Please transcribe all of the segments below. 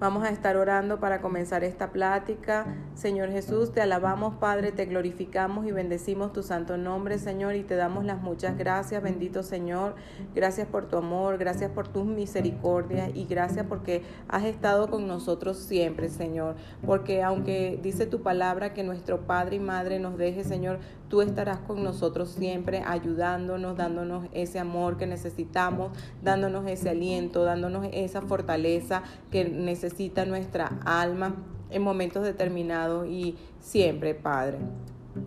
Vamos a estar orando para comenzar esta plática. Señor Jesús, te alabamos, Padre, te glorificamos y bendecimos tu santo nombre, Señor, y te damos las muchas gracias, bendito Señor. Gracias por tu amor, gracias por tus misericordias y gracias porque has estado con nosotros siempre, Señor. Porque aunque dice tu palabra que nuestro Padre y Madre nos deje, Señor, tú estarás con nosotros siempre, ayudándonos, dándonos ese amor que necesitamos, dándonos ese aliento, dándonos esa fortaleza que necesitamos necesita nuestra alma en momentos determinados y siempre, Padre.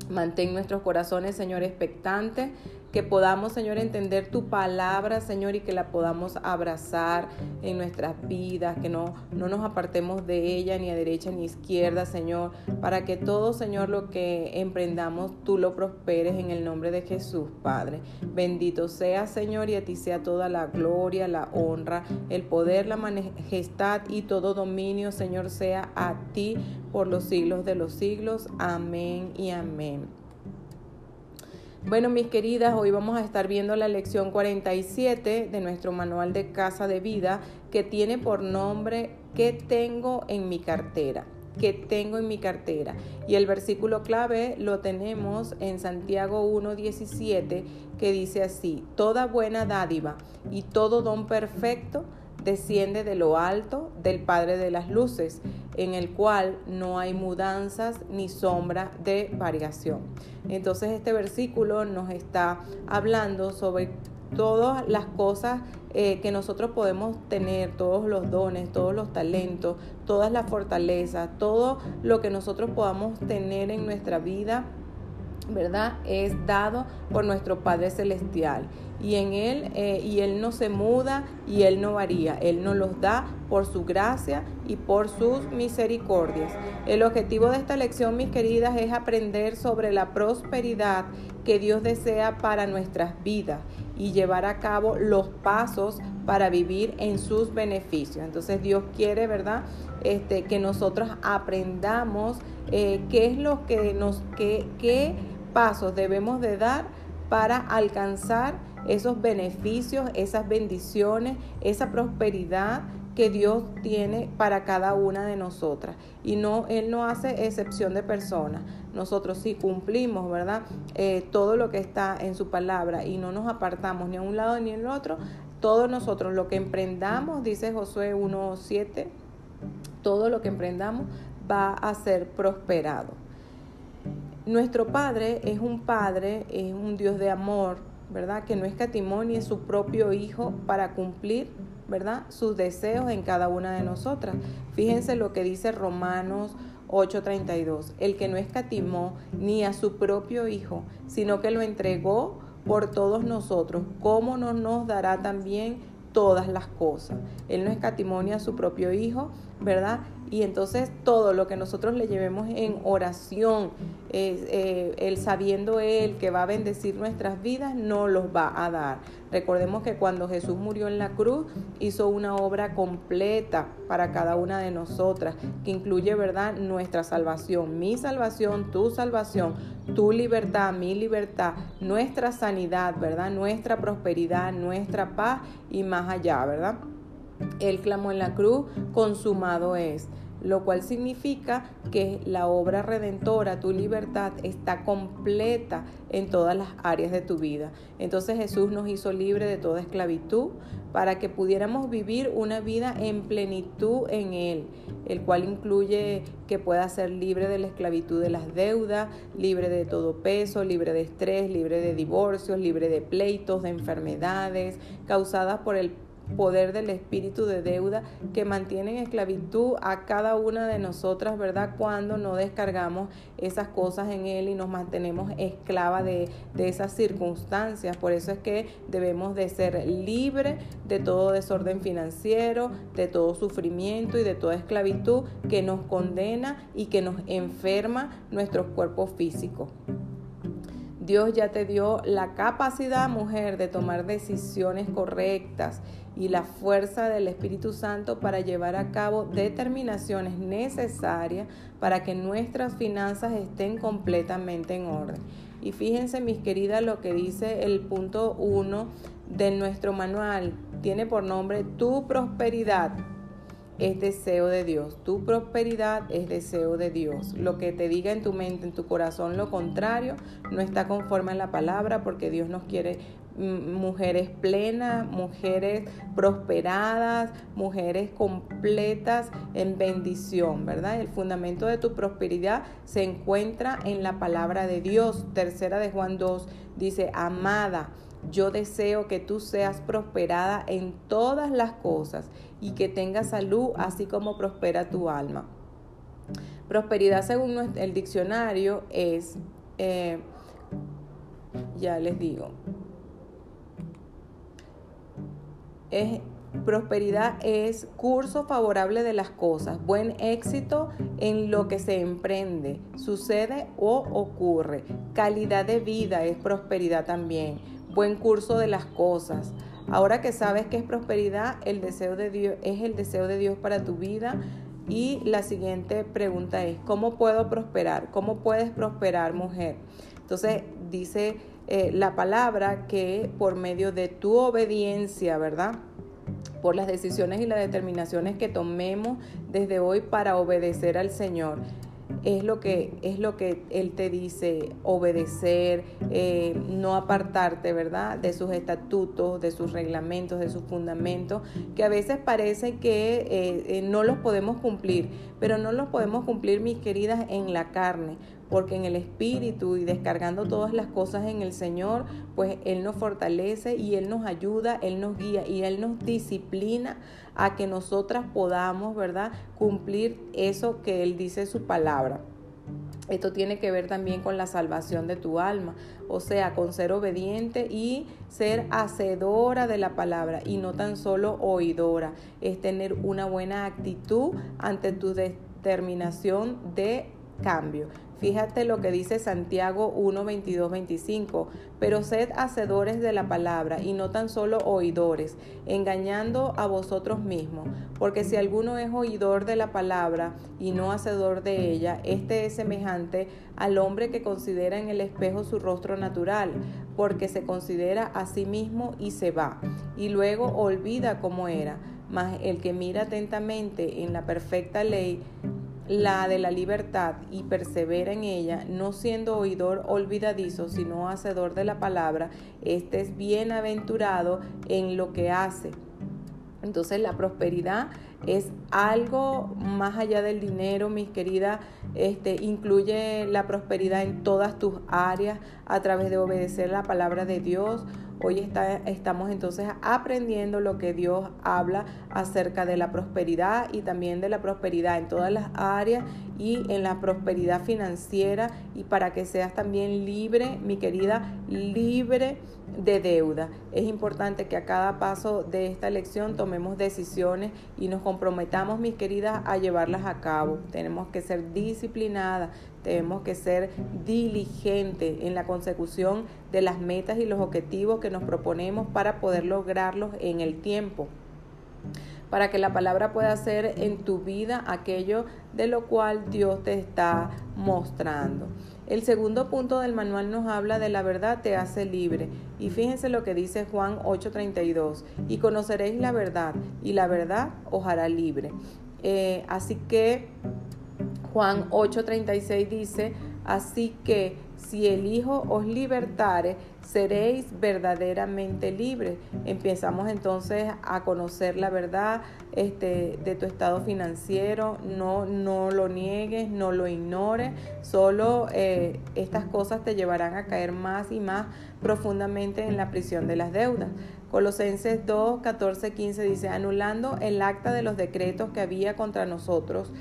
Mantén nuestros corazones, Señor, expectantes que podamos, Señor, entender tu palabra, Señor, y que la podamos abrazar en nuestras vidas, que no, no nos apartemos de ella ni a derecha ni a izquierda, Señor, para que todo, Señor, lo que emprendamos, tú lo prosperes en el nombre de Jesús, Padre. Bendito sea, Señor, y a ti sea toda la gloria, la honra, el poder, la majestad y todo dominio, Señor, sea a ti por los siglos de los siglos. Amén y amén. Bueno, mis queridas, hoy vamos a estar viendo la lección 47 de nuestro manual de casa de vida que tiene por nombre ¿Qué tengo en mi cartera? ¿Qué tengo en mi cartera? Y el versículo clave lo tenemos en Santiago 1.17 que dice así, Toda buena dádiva y todo don perfecto desciende de lo alto del Padre de las Luces, en el cual no hay mudanzas ni sombra de variación. Entonces este versículo nos está hablando sobre todas las cosas eh, que nosotros podemos tener, todos los dones, todos los talentos, todas las fortalezas, todo lo que nosotros podamos tener en nuestra vida ¿verdad? Es dado por nuestro Padre Celestial. Y en Él, eh, y Él no se muda y Él no varía. Él nos los da por su gracia y por sus misericordias. El objetivo de esta lección, mis queridas, es aprender sobre la prosperidad que Dios desea para nuestras vidas y llevar a cabo los pasos para vivir en sus beneficios. Entonces Dios quiere, ¿verdad? Este, que nosotros aprendamos eh, qué es lo que nos, qué, qué pasos debemos de dar para alcanzar esos beneficios, esas bendiciones, esa prosperidad que Dios tiene para cada una de nosotras. Y no, Él no hace excepción de personas. Nosotros si cumplimos, ¿verdad? Eh, todo lo que está en su palabra y no nos apartamos ni a un lado ni al otro, todos nosotros lo que emprendamos, dice Josué 1.7, todo lo que emprendamos va a ser prosperado. Nuestro Padre es un Padre, es un Dios de amor, ¿verdad? Que no escatimó ni es su propio Hijo para cumplir, ¿verdad? Sus deseos en cada una de nosotras. Fíjense lo que dice Romanos 8:32. El que no escatimó ni a su propio Hijo, sino que lo entregó por todos nosotros, ¿cómo no nos dará también todas las cosas? Él no escatimó ni a su propio Hijo, ¿verdad? Y entonces todo lo que nosotros le llevemos en oración, eh, el sabiendo Él que va a bendecir nuestras vidas, no los va a dar. Recordemos que cuando Jesús murió en la cruz, hizo una obra completa para cada una de nosotras, que incluye, ¿verdad?, nuestra salvación, mi salvación, tu salvación, tu libertad, mi libertad, nuestra sanidad, ¿verdad?, nuestra prosperidad, nuestra paz y más allá, ¿verdad? Él clamó en la cruz, consumado es lo cual significa que la obra redentora, tu libertad, está completa en todas las áreas de tu vida. Entonces Jesús nos hizo libre de toda esclavitud para que pudiéramos vivir una vida en plenitud en Él, el cual incluye que pueda ser libre de la esclavitud de las deudas, libre de todo peso, libre de estrés, libre de divorcios, libre de pleitos, de enfermedades causadas por el poder del espíritu de deuda que mantiene en esclavitud a cada una de nosotras, ¿verdad? Cuando no descargamos esas cosas en Él y nos mantenemos esclava de, de esas circunstancias. Por eso es que debemos de ser libres de todo desorden financiero, de todo sufrimiento y de toda esclavitud que nos condena y que nos enferma nuestros cuerpos físicos. Dios ya te dio la capacidad, mujer, de tomar decisiones correctas y la fuerza del Espíritu Santo para llevar a cabo determinaciones necesarias para que nuestras finanzas estén completamente en orden. Y fíjense, mis queridas, lo que dice el punto 1 de nuestro manual. Tiene por nombre tu prosperidad. Es deseo de Dios. Tu prosperidad es deseo de Dios. Lo que te diga en tu mente, en tu corazón, lo contrario, no está conforme a la palabra porque Dios nos quiere mm, mujeres plenas, mujeres prosperadas, mujeres completas en bendición, ¿verdad? El fundamento de tu prosperidad se encuentra en la palabra de Dios. Tercera de Juan 2 dice, amada yo deseo que tú seas prosperada en todas las cosas y que tengas salud así como prospera tu alma. Prosperidad según el diccionario es, eh, ya les digo, es, prosperidad es curso favorable de las cosas, buen éxito en lo que se emprende, sucede o ocurre. Calidad de vida es prosperidad también buen curso de las cosas. Ahora que sabes que es prosperidad, el deseo de Dios es el deseo de Dios para tu vida. Y la siguiente pregunta es, ¿cómo puedo prosperar? ¿Cómo puedes prosperar, mujer? Entonces dice eh, la palabra que por medio de tu obediencia, ¿verdad? Por las decisiones y las determinaciones que tomemos desde hoy para obedecer al Señor es lo que, es lo que Él te dice, obedecer, eh, no apartarte, ¿verdad? De sus estatutos, de sus reglamentos, de sus fundamentos, que a veces parece que eh, eh, no los podemos cumplir, pero no los podemos cumplir, mis queridas, en la carne, porque en el Espíritu y descargando todas las cosas en el Señor, pues Él nos fortalece y Él nos ayuda, Él nos guía y Él nos disciplina a que nosotras podamos, ¿verdad?, cumplir eso que Él dice en su palabra. Esto tiene que ver también con la salvación de tu alma, o sea, con ser obediente y ser hacedora de la palabra y no tan solo oidora. Es tener una buena actitud ante tu determinación de cambio. Fíjate lo que dice Santiago 1, 22, 25. Pero sed hacedores de la palabra y no tan solo oidores, engañando a vosotros mismos. Porque si alguno es oidor de la palabra y no hacedor de ella, este es semejante al hombre que considera en el espejo su rostro natural, porque se considera a sí mismo y se va, y luego olvida cómo era. Mas el que mira atentamente en la perfecta ley, la de la libertad y persevera en ella, no siendo oidor olvidadizo, sino hacedor de la palabra, este es bienaventurado en lo que hace. Entonces la prosperidad es algo más allá del dinero, mis queridas, este, incluye la prosperidad en todas tus áreas a través de obedecer la palabra de Dios, Hoy está, estamos entonces aprendiendo lo que Dios habla acerca de la prosperidad y también de la prosperidad en todas las áreas y en la prosperidad financiera. Y para que seas también libre, mi querida, libre de deuda. Es importante que a cada paso de esta lección tomemos decisiones y nos comprometamos, mis queridas, a llevarlas a cabo. Tenemos que ser disciplinadas, tenemos que ser diligentes en la consecución de las metas y los objetivos que nos proponemos para poder lograrlos en el tiempo para que la palabra pueda ser en tu vida aquello de lo cual Dios te está mostrando. El segundo punto del manual nos habla de la verdad te hace libre. Y fíjense lo que dice Juan 8:32. Y conoceréis la verdad y la verdad os hará libre. Eh, así que Juan 8:36 dice, así que si el Hijo os libertare, seréis verdaderamente libres. Empezamos entonces a conocer la verdad este, de tu estado financiero, no, no lo niegues, no lo ignores, solo eh, estas cosas te llevarán a caer más y más profundamente en la prisión de las deudas. Colosenses 2, 14, 15 dice, anulando el acta de los decretos que había contra nosotros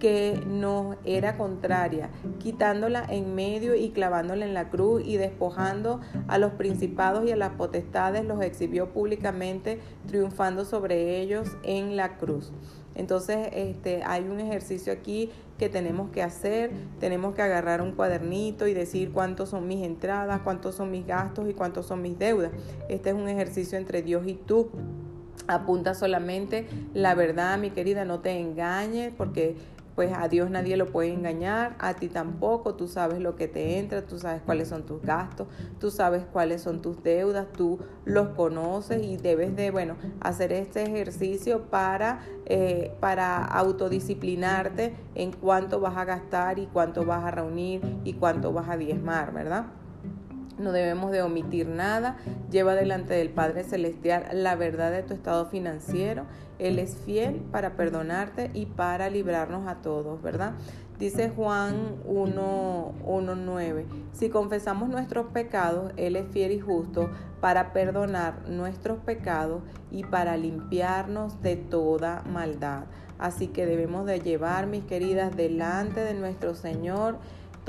que nos era contraria, quitándola en medio y clavándola en la cruz y despojando a los principados y a las potestades, los exhibió públicamente, triunfando sobre ellos en la cruz. Entonces, este, hay un ejercicio aquí que tenemos que hacer. Tenemos que agarrar un cuadernito y decir cuántos son mis entradas, cuántos son mis gastos y cuántos son mis deudas. Este es un ejercicio entre Dios y tú. Apunta solamente la verdad, mi querida, no te engañes, porque pues a Dios nadie lo puede engañar, a ti tampoco, tú sabes lo que te entra, tú sabes cuáles son tus gastos, tú sabes cuáles son tus deudas, tú los conoces y debes de, bueno, hacer este ejercicio para, eh, para autodisciplinarte en cuánto vas a gastar y cuánto vas a reunir y cuánto vas a diezmar, ¿verdad? No debemos de omitir nada. Lleva delante del Padre Celestial la verdad de tu estado financiero. Él es fiel para perdonarte y para librarnos a todos, ¿verdad? Dice Juan 1.9, si confesamos nuestros pecados, Él es fiel y justo para perdonar nuestros pecados y para limpiarnos de toda maldad. Así que debemos de llevar, mis queridas, delante de nuestro Señor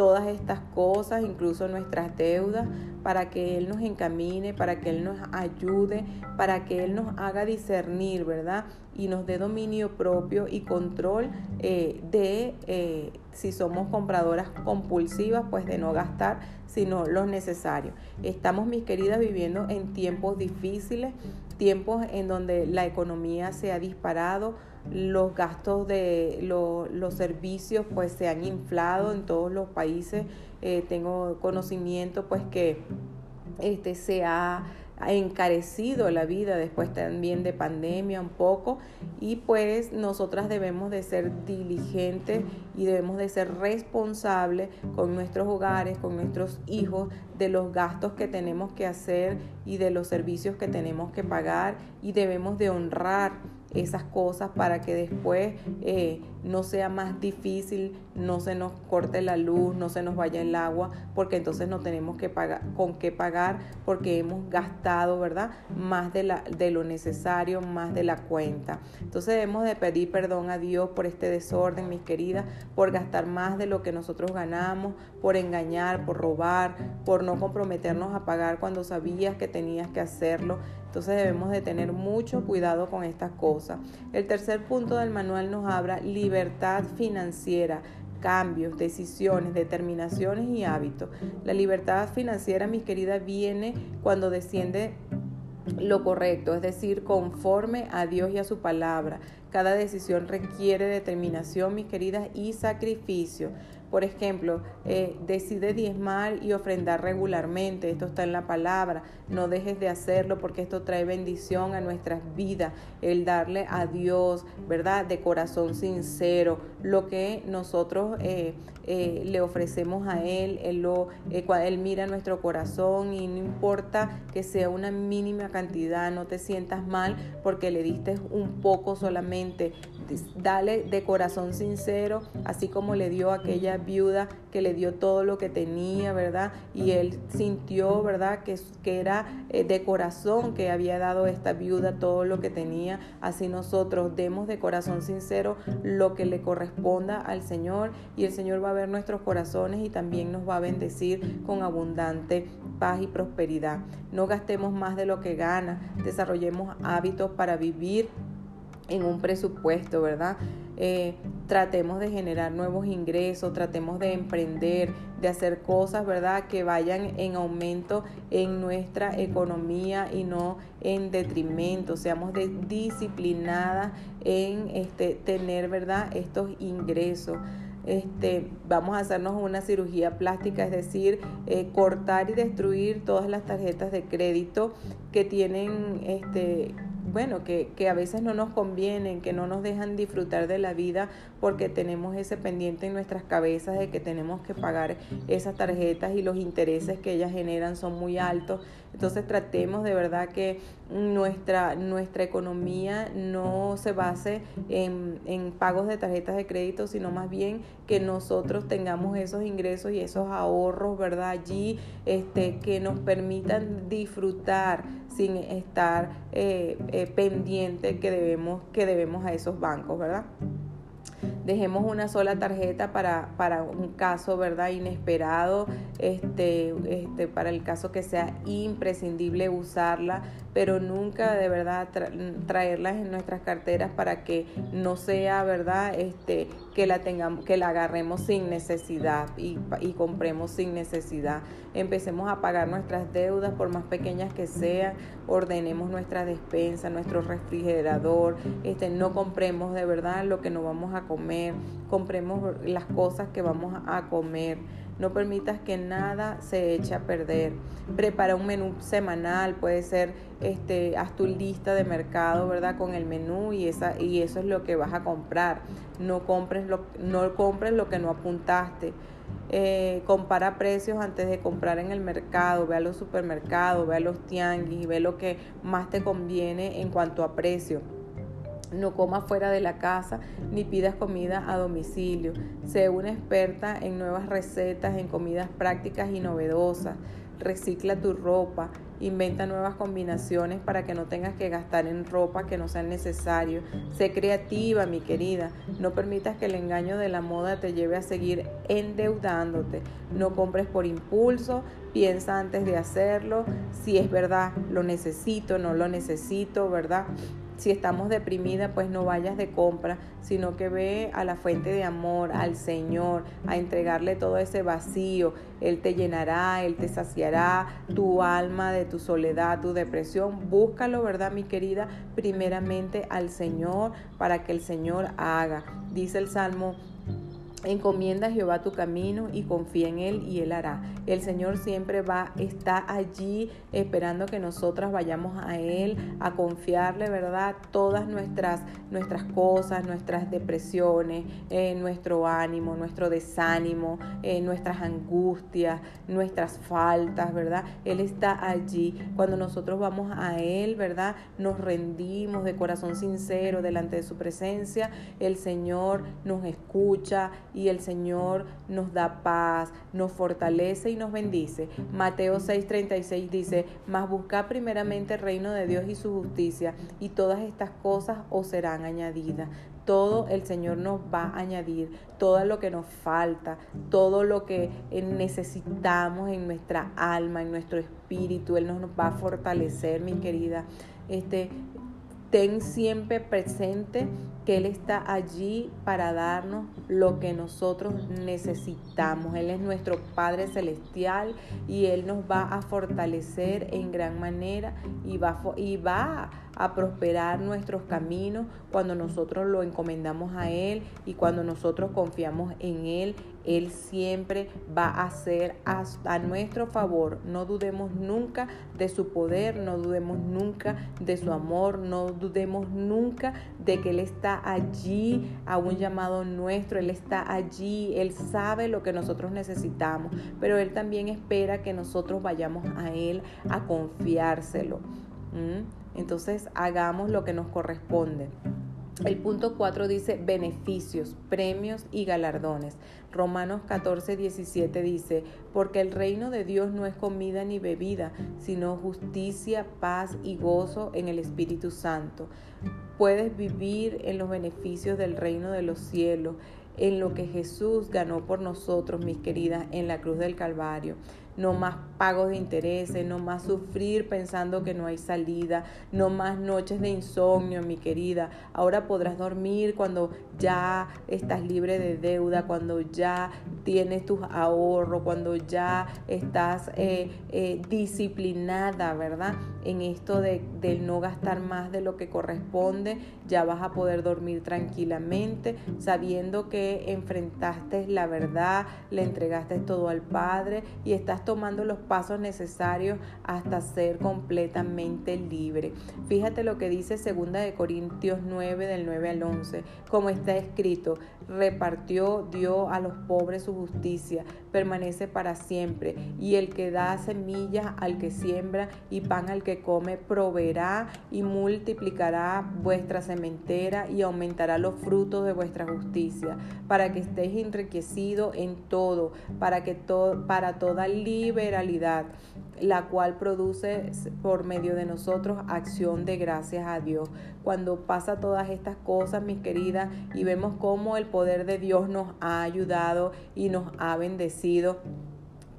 todas estas cosas, incluso nuestras deudas, para que Él nos encamine, para que Él nos ayude, para que Él nos haga discernir, ¿verdad? Y nos dé dominio propio y control eh, de eh, si somos compradoras compulsivas, pues de no gastar, sino lo necesario. Estamos, mis queridas, viviendo en tiempos difíciles, tiempos en donde la economía se ha disparado, los gastos de los servicios pues se han inflado en todos los países. Eh, tengo conocimiento pues que este, se ha encarecido la vida después también de pandemia un poco y pues nosotras debemos de ser diligentes y debemos de ser responsables con nuestros hogares, con nuestros hijos, de los gastos que tenemos que hacer y de los servicios que tenemos que pagar y debemos de honrar esas cosas para que después eh, no sea más difícil, no se nos corte la luz, no se nos vaya el agua, porque entonces no tenemos que pagar, con qué pagar, porque hemos gastado, ¿verdad? Más de, la, de lo necesario, más de la cuenta. Entonces debemos de pedir perdón a Dios por este desorden, mis queridas, por gastar más de lo que nosotros ganamos, por engañar, por robar, por no comprometernos a pagar cuando sabías que tenías que hacerlo. Entonces debemos de tener mucho cuidado con estas cosas. El tercer punto del manual nos habla libertad financiera cambios, decisiones, determinaciones y hábitos. La libertad financiera, mis queridas, viene cuando desciende lo correcto, es decir, conforme a Dios y a su palabra. Cada decisión requiere determinación, mis queridas, y sacrificio. Por ejemplo, eh, decide diezmar y ofrendar regularmente. Esto está en la palabra. No dejes de hacerlo porque esto trae bendición a nuestras vidas. El darle a Dios, ¿verdad? De corazón sincero. Lo que nosotros eh, eh, le ofrecemos a Él. Él, lo, él mira nuestro corazón y no importa que sea una mínima cantidad. No te sientas mal porque le diste un poco solamente. Dale de corazón sincero, así como le dio aquella viuda que le dio todo lo que tenía, ¿verdad? Y él sintió, ¿verdad? Que, que era eh, de corazón que había dado esta viuda todo lo que tenía. Así nosotros demos de corazón sincero lo que le corresponda al Señor y el Señor va a ver nuestros corazones y también nos va a bendecir con abundante paz y prosperidad. No gastemos más de lo que gana, desarrollemos hábitos para vivir en un presupuesto, ¿verdad? Eh, tratemos de generar nuevos ingresos, tratemos de emprender, de hacer cosas, ¿verdad? Que vayan en aumento en nuestra economía y no en detrimento. Seamos disciplinadas en este, tener, ¿verdad? Estos ingresos. Este, vamos a hacernos una cirugía plástica, es decir, eh, cortar y destruir todas las tarjetas de crédito que tienen este, bueno, que, que, a veces no nos convienen, que no nos dejan disfrutar de la vida porque tenemos ese pendiente en nuestras cabezas de que tenemos que pagar esas tarjetas y los intereses que ellas generan son muy altos. Entonces tratemos de verdad que nuestra, nuestra economía no se base en, en pagos de tarjetas de crédito, sino más bien que nosotros tengamos esos ingresos y esos ahorros, ¿verdad? Allí este, que nos permitan disfrutar sin estar eh, eh, pendiente que debemos, que debemos a esos bancos, ¿verdad? Dejemos una sola tarjeta para, para un caso, ¿verdad? Inesperado, este, este, para el caso que sea imprescindible usarla, pero nunca de verdad traerlas en nuestras carteras para que no sea, ¿verdad? Este, que la tengamos, que la agarremos sin necesidad y, y compremos sin necesidad. Empecemos a pagar nuestras deudas, por más pequeñas que sean, ordenemos nuestra despensa, nuestro refrigerador, este, no compremos de verdad lo que no vamos a comer compremos las cosas que vamos a comer. No permitas que nada se eche a perder. Prepara un menú semanal, puede ser, este, haz tu lista de mercado, ¿verdad? Con el menú y, esa, y eso es lo que vas a comprar. No compres lo, no compres lo que no apuntaste. Eh, compara precios antes de comprar en el mercado, ve a los supermercados, ve a los tianguis, ve lo que más te conviene en cuanto a precio. No comas fuera de la casa ni pidas comida a domicilio. Sé una experta en nuevas recetas, en comidas prácticas y novedosas. Recicla tu ropa, inventa nuevas combinaciones para que no tengas que gastar en ropa que no sea necesario. Sé creativa, mi querida. No permitas que el engaño de la moda te lleve a seguir endeudándote. No compres por impulso, piensa antes de hacerlo. Si es verdad, lo necesito, no lo necesito, ¿verdad? Si estamos deprimidas, pues no vayas de compra, sino que ve a la fuente de amor, al Señor, a entregarle todo ese vacío. Él te llenará, Él te saciará tu alma de tu soledad, tu depresión. Búscalo, ¿verdad, mi querida? Primeramente al Señor para que el Señor haga. Dice el Salmo Encomienda a Jehová tu camino y confía en Él y Él hará. El Señor siempre va, está allí esperando que nosotras vayamos a Él, a confiarle, ¿verdad? Todas nuestras, nuestras cosas, nuestras depresiones, eh, nuestro ánimo, nuestro desánimo, eh, nuestras angustias, nuestras faltas, ¿verdad? Él está allí. Cuando nosotros vamos a Él, ¿verdad? Nos rendimos de corazón sincero delante de su presencia. El Señor nos escucha y el Señor nos da paz, nos fortalece y nos bendice. Mateo 6:36 dice, mas busca primeramente el reino de Dios y su justicia y todas estas cosas os serán añadidas. Todo el Señor nos va a añadir, todo lo que nos falta, todo lo que necesitamos en nuestra alma, en nuestro espíritu, Él nos va a fortalecer, mi querida. Este, ten siempre presente que Él está allí para darnos lo que nosotros necesitamos. Él es nuestro Padre Celestial y Él nos va a fortalecer en gran manera y va, y va a prosperar nuestros caminos cuando nosotros lo encomendamos a Él y cuando nosotros confiamos en Él. Él siempre va a ser a, nuestro favor. No dudemos nunca de su poder, no dudemos nunca de su amor, no dudemos nunca de que Él está allí a un llamado nuestro, Él está allí, Él sabe lo que nosotros necesitamos, pero Él también espera que nosotros vayamos a Él a confiárselo. Entonces hagamos lo que nos corresponde. El punto 4 dice beneficios, premios y galardones. Romanos 14, 17 dice, porque el reino de Dios no es comida ni bebida, sino justicia, paz y gozo en el Espíritu Santo. Puedes vivir en los beneficios del reino de los cielos, en lo que Jesús ganó por nosotros, mis queridas, en la cruz del Calvario no más pagos de intereses, no más sufrir pensando que no hay salida, no más noches de insomnio, mi querida. Ahora podrás dormir cuando ya estás libre de deuda, cuando ya tienes tus ahorros, cuando ya estás eh, eh, disciplinada, ¿verdad? En esto de, del no gastar más de lo que corresponde, ya vas a poder dormir tranquilamente, sabiendo que enfrentaste la verdad, le entregaste todo al Padre y estás tomando los pasos necesarios hasta ser completamente libre. Fíjate lo que dice 2 de Corintios 9 del 9 al 11, como está escrito, repartió, dio a los pobres su justicia, permanece para siempre, y el que da semillas al que siembra y pan al que come, proveerá y multiplicará vuestra sementera y aumentará los frutos de vuestra justicia, para que estéis enriquecidos en todo, para que todo, para toda liberalidad, la cual produce por medio de nosotros acción de gracias a Dios. Cuando pasa todas estas cosas, mis queridas, y vemos cómo el poder de Dios nos ha ayudado y nos ha bendecido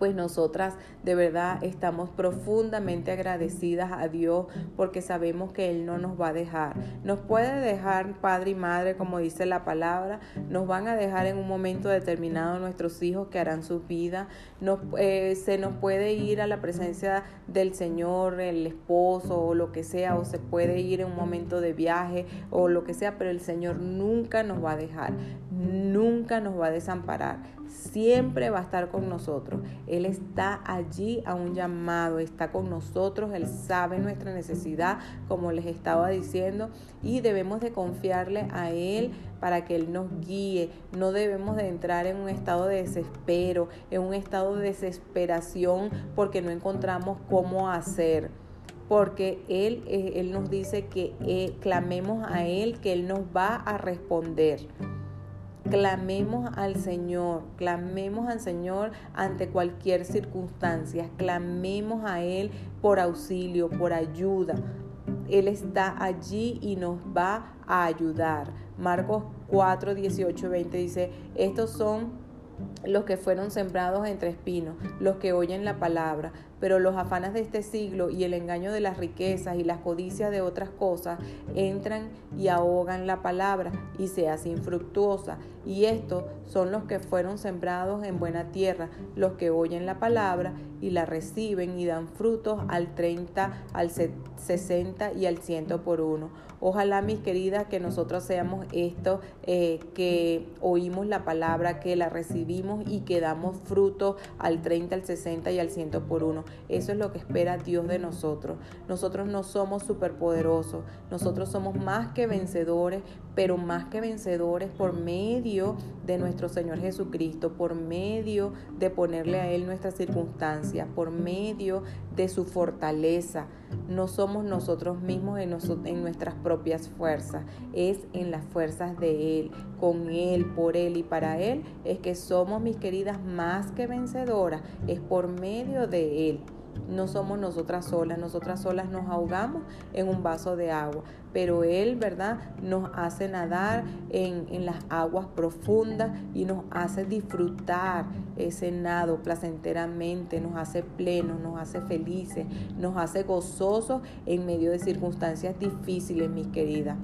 pues nosotras de verdad estamos profundamente agradecidas a Dios porque sabemos que Él no nos va a dejar. Nos puede dejar padre y madre, como dice la palabra, nos van a dejar en un momento determinado nuestros hijos que harán su vida, eh, se nos puede ir a la presencia del Señor, el esposo o lo que sea, o se puede ir en un momento de viaje o lo que sea, pero el Señor nunca nos va a dejar nunca nos va a desamparar, siempre va a estar con nosotros. Él está allí a un llamado, está con nosotros, Él sabe nuestra necesidad, como les estaba diciendo, y debemos de confiarle a Él para que Él nos guíe. No debemos de entrar en un estado de desespero, en un estado de desesperación porque no encontramos cómo hacer porque Él, eh, él nos dice que eh, clamemos a Él, que Él nos va a responder. Clamemos al Señor, clamemos al Señor ante cualquier circunstancia, clamemos a Él por auxilio, por ayuda. Él está allí y nos va a ayudar. Marcos 4, 18, 20 dice, estos son los que fueron sembrados entre espinos, los que oyen la palabra, pero los afanes de este siglo y el engaño de las riquezas y las codicias de otras cosas entran y ahogan la palabra y se hace infructuosa. Y estos son los que fueron sembrados en buena tierra, los que oyen la palabra y la reciben y dan frutos al 30, al 60 y al 100 por uno. Ojalá, mis queridas, que nosotros seamos estos eh, que oímos la palabra, que la recibimos y que damos fruto al 30, al 60 y al 100 por uno. Eso es lo que espera Dios de nosotros. Nosotros no somos superpoderosos, nosotros somos más que vencedores, pero más que vencedores por medio de nuestro Señor Jesucristo, por medio de ponerle a Él nuestras circunstancias, por medio de su fortaleza. No somos nosotros mismos en, en nuestras propias fuerzas, es en las fuerzas de Él, con Él, por Él y para Él, es que somos, mis queridas, más que vencedoras, es por medio de Él. No somos nosotras solas, nosotras solas nos ahogamos en un vaso de agua, pero Él, ¿verdad? Nos hace nadar en, en, las aguas profundas y nos hace disfrutar ese nado placenteramente, nos hace plenos, nos hace felices, nos hace gozosos en medio de circunstancias difíciles, mis queridas.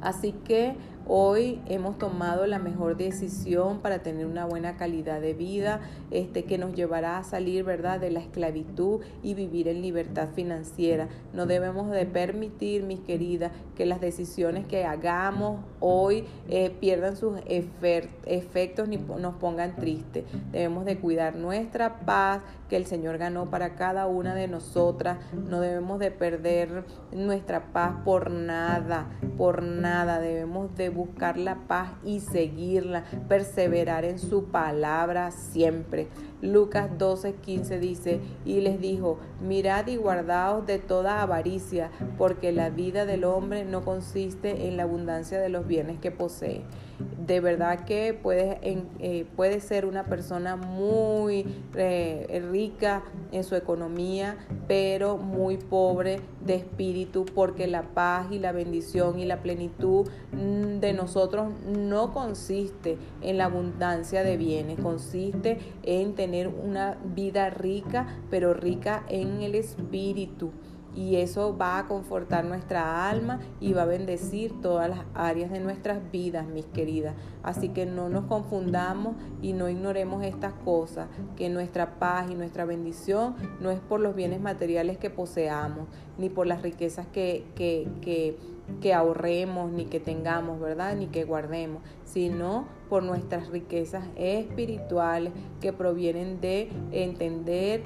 Así que Hoy hemos tomado la mejor decisión para tener una buena calidad de vida, este que nos llevará a salir, ¿verdad?, de la esclavitud y vivir en libertad financiera. No debemos de permitir, mis queridas, que las decisiones que hagamos hoy eh, pierdan sus efectos ni nos pongan tristes. Debemos de cuidar nuestra paz que el Señor ganó para cada una de nosotras. No debemos de perder nuestra paz por nada, por nada. Debemos de buscar la paz y seguirla, perseverar en su palabra siempre. Lucas 12, 15 dice, y les dijo, mirad y guardaos de toda avaricia, porque la vida del hombre no consiste en la abundancia de los bienes que posee de verdad que puede, eh, puede ser una persona muy eh, rica en su economía, pero muy pobre de espíritu, porque la paz y la bendición y la plenitud mm, de nosotros no consiste en la abundancia de bienes, consiste en tener una vida rica, pero rica en el espíritu y eso va a confortar nuestra alma y va a bendecir todas las áreas de nuestras vidas, mis queridas. Así que no nos confundamos y no ignoremos estas cosas, que nuestra paz y nuestra bendición no es por los bienes materiales que poseamos, ni por las riquezas que, que, que, que ahorremos, ni que tengamos, ¿verdad? Ni que guardemos, sino por nuestras riquezas espirituales que provienen de entender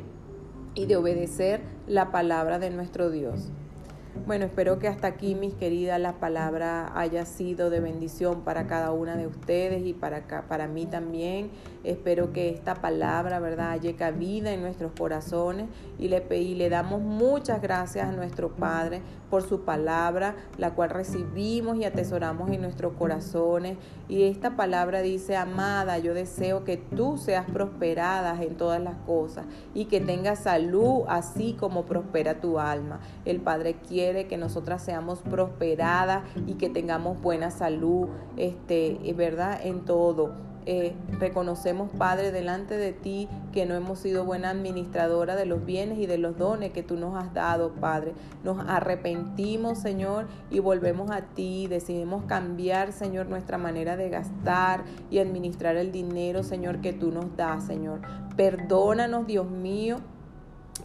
y de obedecer la palabra de nuestro Dios. Bueno, espero que hasta aquí, mis queridas, la palabra haya sido de bendición para cada una de ustedes y para, para mí también. Espero que esta palabra, ¿verdad?, haya cabida en nuestros corazones y le, y le damos muchas gracias a nuestro Padre por su palabra, la cual recibimos y atesoramos en nuestros corazones. Y esta palabra dice, amada, yo deseo que tú seas prosperada en todas las cosas y que tengas salud así como prospera tu alma. El Padre quiere que nosotras seamos prosperadas y que tengamos buena salud, este, ¿verdad? En todo eh, reconocemos, Padre, delante de ti que no hemos sido buena administradora de los bienes y de los dones que tú nos has dado, Padre. Nos arrepentimos, Señor, y volvemos a ti. Decidimos cambiar, Señor, nuestra manera de gastar y administrar el dinero, Señor, que tú nos das, Señor. Perdónanos, Dios mío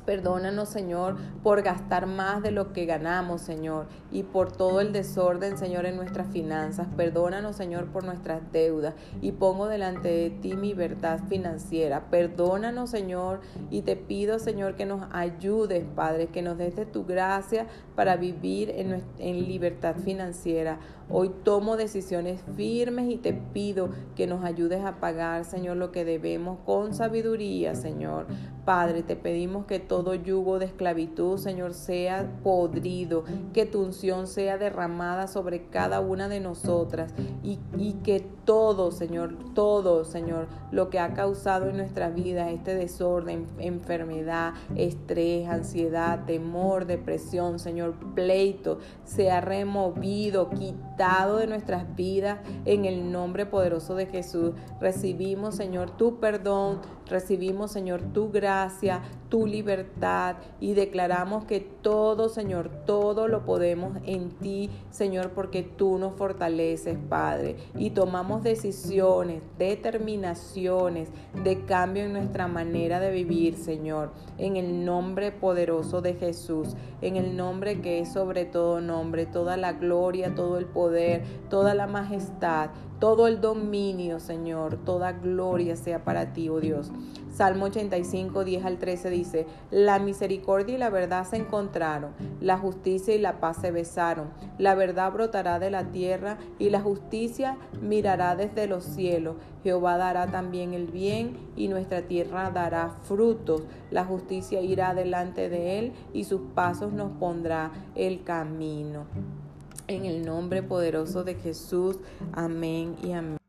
Perdónanos, Señor, por gastar más de lo que ganamos, Señor, y por todo el desorden, Señor, en nuestras finanzas. Perdónanos, Señor, por nuestras deudas y pongo delante de ti mi verdad financiera. Perdónanos, Señor, y te pido, Señor, que nos ayudes, Padre, que nos des de tu gracia para vivir en, en libertad financiera. Hoy tomo decisiones firmes y te pido que nos ayudes a pagar, Señor, lo que debemos con sabiduría, Señor. Padre, te pedimos que todo yugo de esclavitud, Señor, sea podrido, que tu unción sea derramada sobre cada una de nosotras y, y que todo, Señor, todo, Señor, lo que ha causado en nuestra vida este desorden, enfermedad, estrés, ansiedad, temor, depresión, Señor, pleito, sea removido, quitado de nuestras vidas en el nombre poderoso de Jesús. Recibimos, Señor, tu perdón, recibimos, Señor, tu gracia, tu libertad y declaramos que todo, Señor, todo lo podemos en ti, Señor, porque tú nos fortaleces, Padre, y tomamos decisiones, determinaciones de cambio en nuestra manera de vivir, Señor, en el nombre poderoso de Jesús, en el nombre que es sobre todo nombre, toda la gloria, todo el poder, toda la majestad, todo el dominio, Señor, toda gloria sea para ti, oh Dios. Salmo 85, 10 al 13 dice, la misericordia y la verdad se encontraron, la justicia y la paz se besaron, la verdad brotará de la tierra y la justicia mirará desde los cielos. Jehová dará también el bien y nuestra tierra dará frutos. La justicia irá delante de él y sus pasos nos pondrá el camino. En el nombre poderoso de Jesús. Amén y amén.